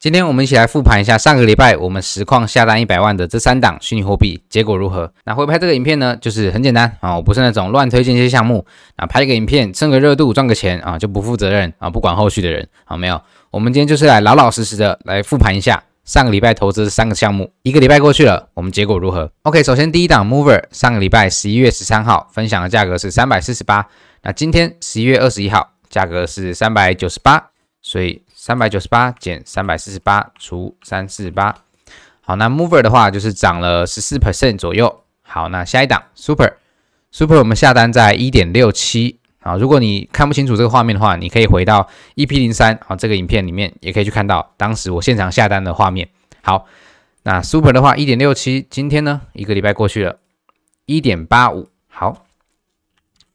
今天我们一起来复盘一下上个礼拜我们实况下单一百万的这三档虚拟货币结果如何？那会拍这个影片呢，就是很简单啊，我不是那种乱推荐一些项目啊，拍个影片蹭个热度赚个钱啊，就不负责任啊，不管后续的人啊，没有，我们今天就是来老老实实的来复盘一下上个礼拜投资三个项目，一个礼拜过去了，我们结果如何？OK，首先第一档 Mover 上个礼拜十一月十三号分享的价格是三百四十八，那今天十一月二十一号价格是三百九十八，所以。三百九十八减三百四十八除三四八，好，那 Mover 的话就是涨了十四 percent 左右。好，那下一档 Super Super 我们下单在一点六七。好，如果你看不清楚这个画面的话，你可以回到 EP 零三啊这个影片里面，也可以去看到当时我现场下单的画面。好，那 Super 的话一点六七，今天呢一个礼拜过去了，一点八五。好，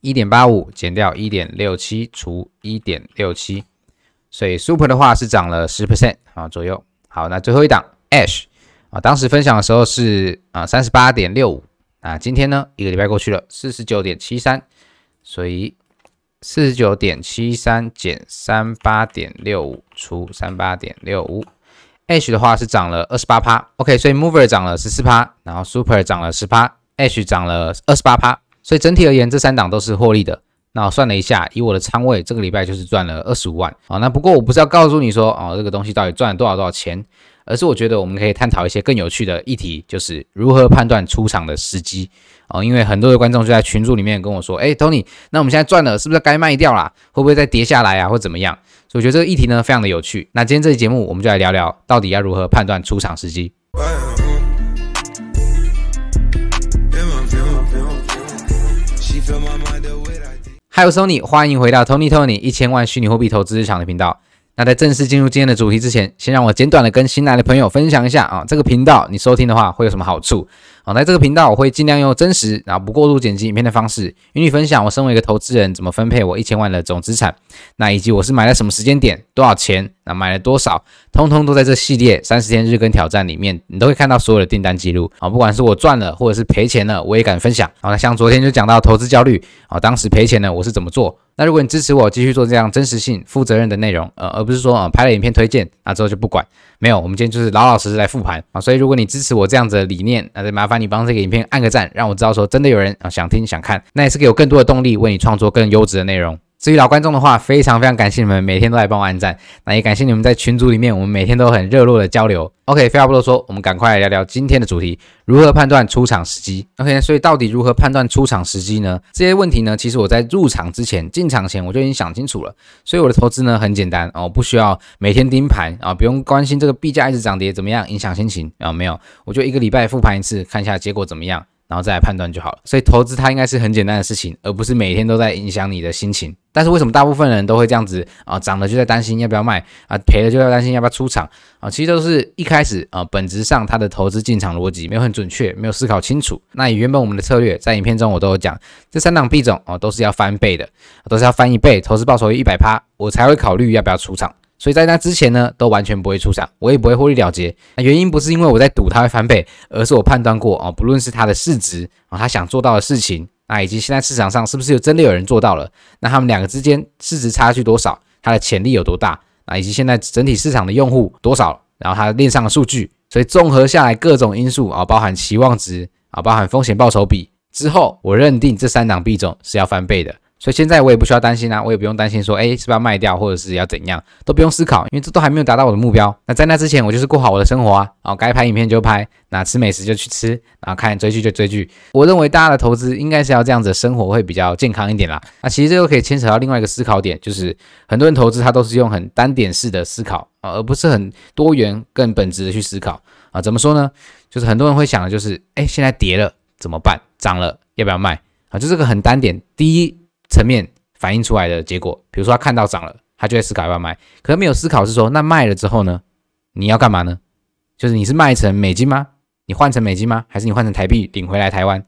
一点八五减掉一点六七除一点六七。所以 Super 的话是涨了十 percent 啊左右。好，那最后一档 Ash 啊，当时分享的时候是啊三十八点六五啊，今天呢一个礼拜过去了，四十九点七三，所以四十九点七三减三八点六五除三八点六五，Ash 的话是涨了二十八趴。OK，所以 Mover 涨了十四趴，然后 Super 涨了十趴，Ash 涨了二十八趴，所以整体而言这三档都是获利的。那我算了一下，以我的仓位，这个礼拜就是赚了二十五万啊。那不过我不是要告诉你说哦，这个东西到底赚了多少多少钱，而是我觉得我们可以探讨一些更有趣的议题，就是如何判断出场的时机哦。因为很多的观众就在群组里面跟我说，哎，Tony，那我们现在赚了，是不是该卖掉啦？会不会再跌下来啊，或怎么样？所以我觉得这个议题呢非常的有趣。那今天这期节目我们就来聊聊，到底要如何判断出场时机。嗨，我是 Tony，欢迎回到 Tony Tony 一千万虚拟货币投资日常的频道。那在正式进入今天的主题之前，先让我简短的跟新来的朋友分享一下啊，这个频道你收听的话会有什么好处？好，在这个频道我会尽量用真实，然后不过度剪辑影片的方式，与你分享我身为一个投资人怎么分配我一千万的总资产，那以及我是买了什么时间点，多少钱，那买了多少，通通都在这系列三十天日更挑战里面，你都会看到所有的订单记录啊，不管是我赚了或者是赔钱了，我也敢分享。好，那像昨天就讲到投资焦虑啊，当时赔钱了我是怎么做？那如果你支持我继续做这样真实性、负责任的内容，呃，而不是说啊拍了影片推荐，那之后就不管。没有，我们今天就是老老实实来复盘啊，所以如果你支持我这样子的理念，那就麻烦你帮这个影片按个赞，让我知道说真的有人啊想听想看，那也是给我更多的动力，为你创作更优质的内容。至于老观众的话，非常非常感谢你们每天都来帮我按赞，那也感谢你们在群组里面，我们每天都很热络的交流。OK，废话不多说，我们赶快来聊聊今天的主题：如何判断出场时机。OK，所以到底如何判断出场时机呢？这些问题呢，其实我在入场之前、进场前我就已经想清楚了。所以我的投资呢很简单哦，不需要每天盯盘啊，不用关心这个币价一直涨跌怎么样影响心情啊，没有，我就一个礼拜复盘一次，看一下结果怎么样。然后再来判断就好了。所以投资它应该是很简单的事情，而不是每天都在影响你的心情。但是为什么大部分人都会这样子啊？涨了就在担心要不要卖啊，赔了就在担心要不要出场啊？其实都是一开始啊，本质上它的投资进场逻辑没有很准确，没有思考清楚。那以原本我们的策略，在影片中我都有讲，这三档币种哦都是要翻倍的，都是要翻一倍，投资报酬率一百趴，我才会考虑要不要出场。所以在那之前呢，都完全不会出场，我也不会获利了结。那原因不是因为我在赌它会翻倍，而是我判断过哦，不论是它的市值啊，它想做到的事情，那以及现在市场上是不是有真的有人做到了，那他们两个之间市值差距多少，它的潜力有多大，啊，以及现在整体市场的用户多少，然后它链上的数据，所以综合下来各种因素啊，包含期望值啊，包含风险报酬比之后，我认定这三档币种是要翻倍的。所以现在我也不需要担心啊，我也不用担心说，哎，是不是要卖掉或者是要怎样，都不用思考，因为这都还没有达到我的目标。那在那之前，我就是过好我的生活啊，然后，该拍影片就拍，那吃美食就去吃，然后看追剧就追剧。我认为大家的投资应该是要这样子生活会比较健康一点啦。那其实这个可以牵扯到另外一个思考点，就是很多人投资他都是用很单点式的思考啊，而不是很多元、更本质的去思考啊。怎么说呢？就是很多人会想的就是，哎，现在跌了怎么办？涨了要不要卖？啊，就这个很单点，第一。层面反映出来的结果，比如说他看到涨了，他就会思考要不要卖，可是没有思考是说，那卖了之后呢，你要干嘛呢？就是你是卖成美金吗？你换成美金吗？还是你换成台币领回来台湾，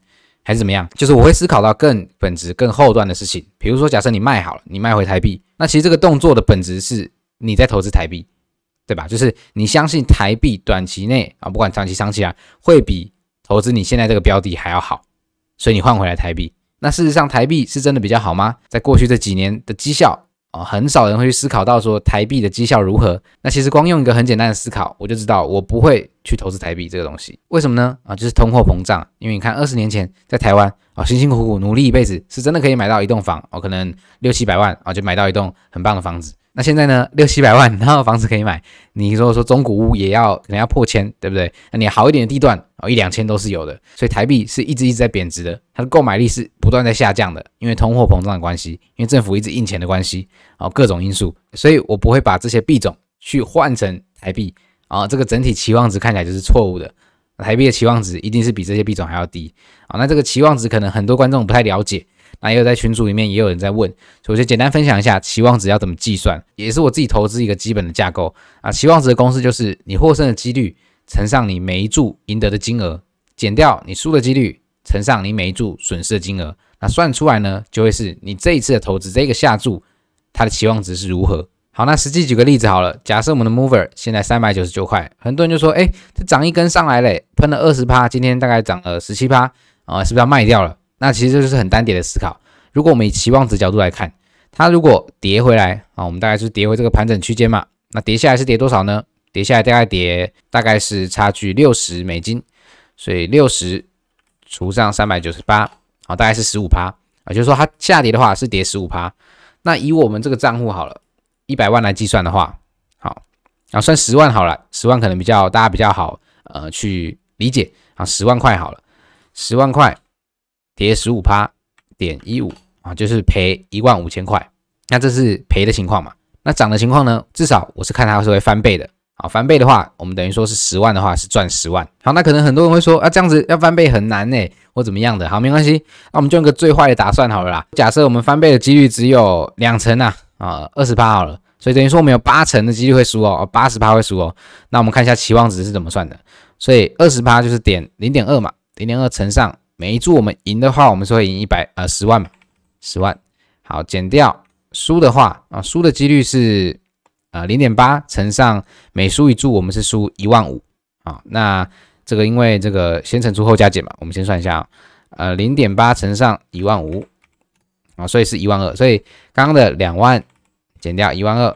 还是怎么样？就是我会思考到更本质、更后段的事情。比如说，假设你卖好了，你卖回台币，那其实这个动作的本质是你在投资台币，对吧？就是你相信台币短期内啊，不管长期、长期啊，会比投资你现在这个标的还要好，所以你换回来台币。那事实上，台币是真的比较好吗？在过去这几年的绩效啊，很少人会去思考到说台币的绩效如何。那其实光用一个很简单的思考，我就知道我不会去投资台币这个东西。为什么呢？啊，就是通货膨胀。因为你看二十年前在台湾啊，辛辛苦苦努力一辈子，是真的可以买到一栋房哦，可能六七百万啊就买到一栋很棒的房子。那现在呢，六七百万，然后房子可以买。你说说中古屋也要可能要破千，对不对？那你好一点的地段哦，一两千都是有的。所以台币是一直一直在贬值的，它的购买力是不断在下降的，因为通货膨胀的关系，因为政府一直印钱的关系，哦，各种因素。所以我不会把这些币种去换成台币啊，这个整体期望值看起来就是错误的。台币的期望值一定是比这些币种还要低啊。那这个期望值可能很多观众不太了解。那也有在群组里面也有人在问，所以我就简单分享一下期望值要怎么计算，也是我自己投资一个基本的架构啊。期望值的公式就是你获胜的几率乘上你每一注赢得的金额，减掉你输的几率乘上你每一注损失的金额，那算出来呢，就会是你这一次的投资这个下注它的期望值是如何。好，那实际举个例子好了，假设我们的 mover 现在三百九十九块，很多人就说，哎，这涨一根上来嘞，喷了二十趴，今天大概涨了十七趴啊，是不是要卖掉了？那其实这就是很单点的思考。如果我们以期望值角度来看，它如果跌回来啊，我们大概是跌回这个盘整区间嘛。那跌下来是跌多少呢？跌下来大概跌大概是差距六十美金，所以六十除上三百九十八，好，大概是十五趴啊。就是说它下跌的话是跌十五趴。那以我们这个账户好了，一百万来计算的话，好，啊，算十万好了，十万可能比较大家比较好呃去理解啊，十万块好了，十万块。跌十五趴点一五啊，就是赔一万五千块。那这是赔的情况嘛？那涨的情况呢？至少我是看它是会翻倍的。好，翻倍的话，我们等于说是十万的话是赚十万。好，那可能很多人会说啊，这样子要翻倍很难呢，或怎么样的？好，没关系，那我们就用个最坏的打算好了啦。假设我们翻倍的几率只有两成啊，啊，二十趴好了，所以等于说我们有八成的几率会输哦，八十趴会输哦。那我们看一下期望值是怎么算的。所以二十趴就是点零点二嘛，零点二乘上。每一注我们赢的话，我们是会赢一百呃十万嘛，十万。好，减掉输的话啊，输的几率是啊零点八乘上每输一注，我们是输一万五啊。那这个因为这个先乘除后加减嘛，我们先算一下啊，呃零点八乘上一万五啊，所以是一万二。所以刚刚的两万减掉一万二，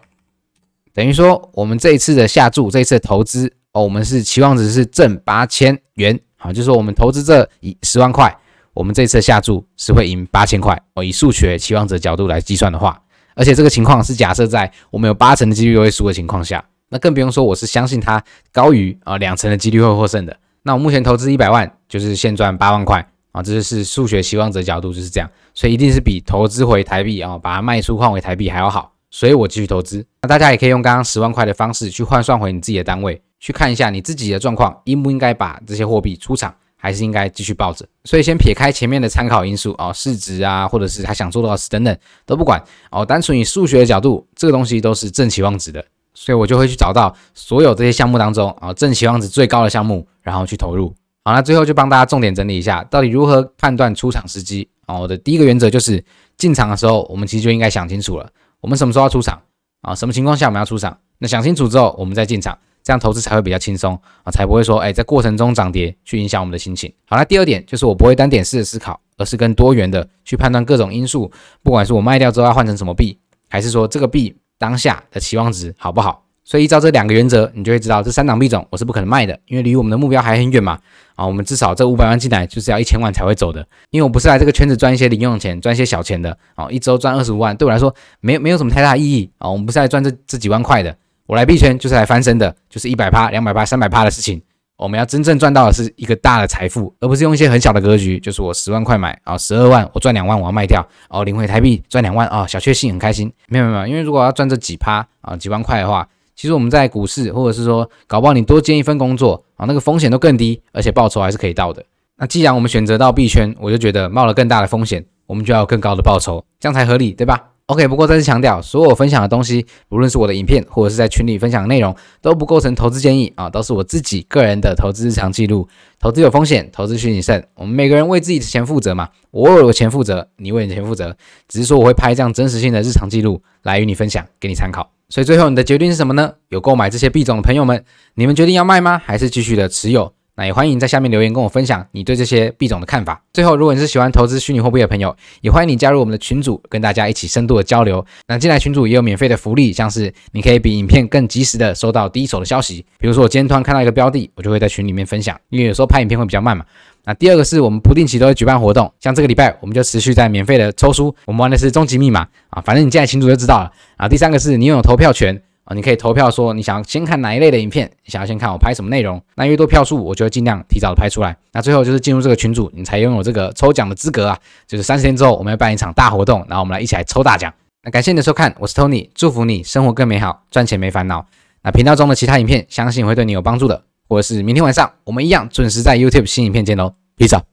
等于说我们这一次的下注，这一次的投资哦，我们是期望值是正八千元。好，就是说我们投资这一十万块，我们这次下注是会赢八千块。哦以数学期望值角度来计算的话，而且这个情况是假设在我们有八成的几率会输的情况下，那更不用说我是相信它高于啊两成的几率会获胜的。那我目前投资一百万，就是现赚八万块啊，这就是数学期望值角度就是这样，所以一定是比投资回台币啊，把它卖出换回台币还要好，所以我继续投资。那大家也可以用刚刚十万块的方式去换算回你自己的单位。去看一下你自己的状况，应不应该把这些货币出场，还是应该继续抱着？所以先撇开前面的参考因素哦，市值啊，或者是他想做多少次等等都不管哦，单纯以数学的角度，这个东西都是正期望值的，所以我就会去找到所有这些项目当中啊，正期望值最高的项目，然后去投入。好，那最后就帮大家重点整理一下，到底如何判断出场时机啊？我的第一个原则就是进场的时候，我们其实就应该想清楚了，我们什么时候要出场啊？什么情况下我们要出场？那想清楚之后，我们再进场。这样投资才会比较轻松啊，才不会说哎，在过程中涨跌去影响我们的心情。好，那第二点就是我不会单点式的思考，而是更多元的去判断各种因素，不管是我卖掉之后要换成什么币，还是说这个币当下的期望值好不好。所以依照这两个原则，你就会知道这三档币种我是不可能卖的，因为离我们的目标还很远嘛。啊，我们至少这五百万进来就是要一千万才会走的，因为我不是来这个圈子赚一些零用钱，赚一些小钱的。啊，一周赚二十五万对我来说没没有什么太大意义啊，我们不是来赚这这几万块的。我来币圈就是来翻身的，就是一百趴、两百趴、三百趴的事情。我们要真正赚到的是一个大的财富，而不是用一些很小的格局。就是我十万块买啊，十二万我赚两万，我要卖掉哦，领回台币赚两万啊，小确幸很开心。没有没有，因为如果要赚这几趴啊几万块的话，其实我们在股市或者是说搞不好你多兼一份工作啊，那个风险都更低，而且报酬还是可以到的。那既然我们选择到币圈，我就觉得冒了更大的风险，我们就要有更高的报酬，这样才合理，对吧？OK，不过再次强调，所有分享的东西，无论是我的影片或者是在群里分享的内容，都不构成投资建议啊，都是我自己个人的投资日常记录。投资有风险，投资需谨慎。我们每个人为自己的钱负责嘛，我为我的钱负责，你为你的钱负责。只是说我会拍这样真实性的日常记录来与你分享，给你参考。所以最后你的决定是什么呢？有购买这些币种的朋友们，你们决定要卖吗？还是继续的持有？也欢迎在下面留言跟我分享你对这些币种的看法。最后，如果你是喜欢投资虚拟货币的朋友，也欢迎你加入我们的群组，跟大家一起深度的交流。那进来群组也有免费的福利，像是你可以比影片更及时的收到第一手的消息。比如说我今天突然看到一个标的，我就会在群里面分享，因为有时候拍影片会比较慢嘛。那第二个是我们不定期都会举办活动，像这个礼拜我们就持续在免费的抽书，我们玩的是终极密码啊，反正你进来群组就知道了啊。第三个是你拥有投票权啊，你可以投票说你想要先看哪一类的影片，想要先看我拍什么内容，那越多票数我就会尽量提早的拍出来。那最后就是进入这个群组，你才拥有这个抽奖的资格啊，就是三十天之后我们要办一场大活动，然后我们来一起来抽大奖。那感谢你的收看，我是 Tony，祝福你生活更美好，赚钱没烦恼。那频道中的其他影片，相信会对你有帮助的，或者是明天晚上我们一样准时在 YouTube 新影片见喽，Peace。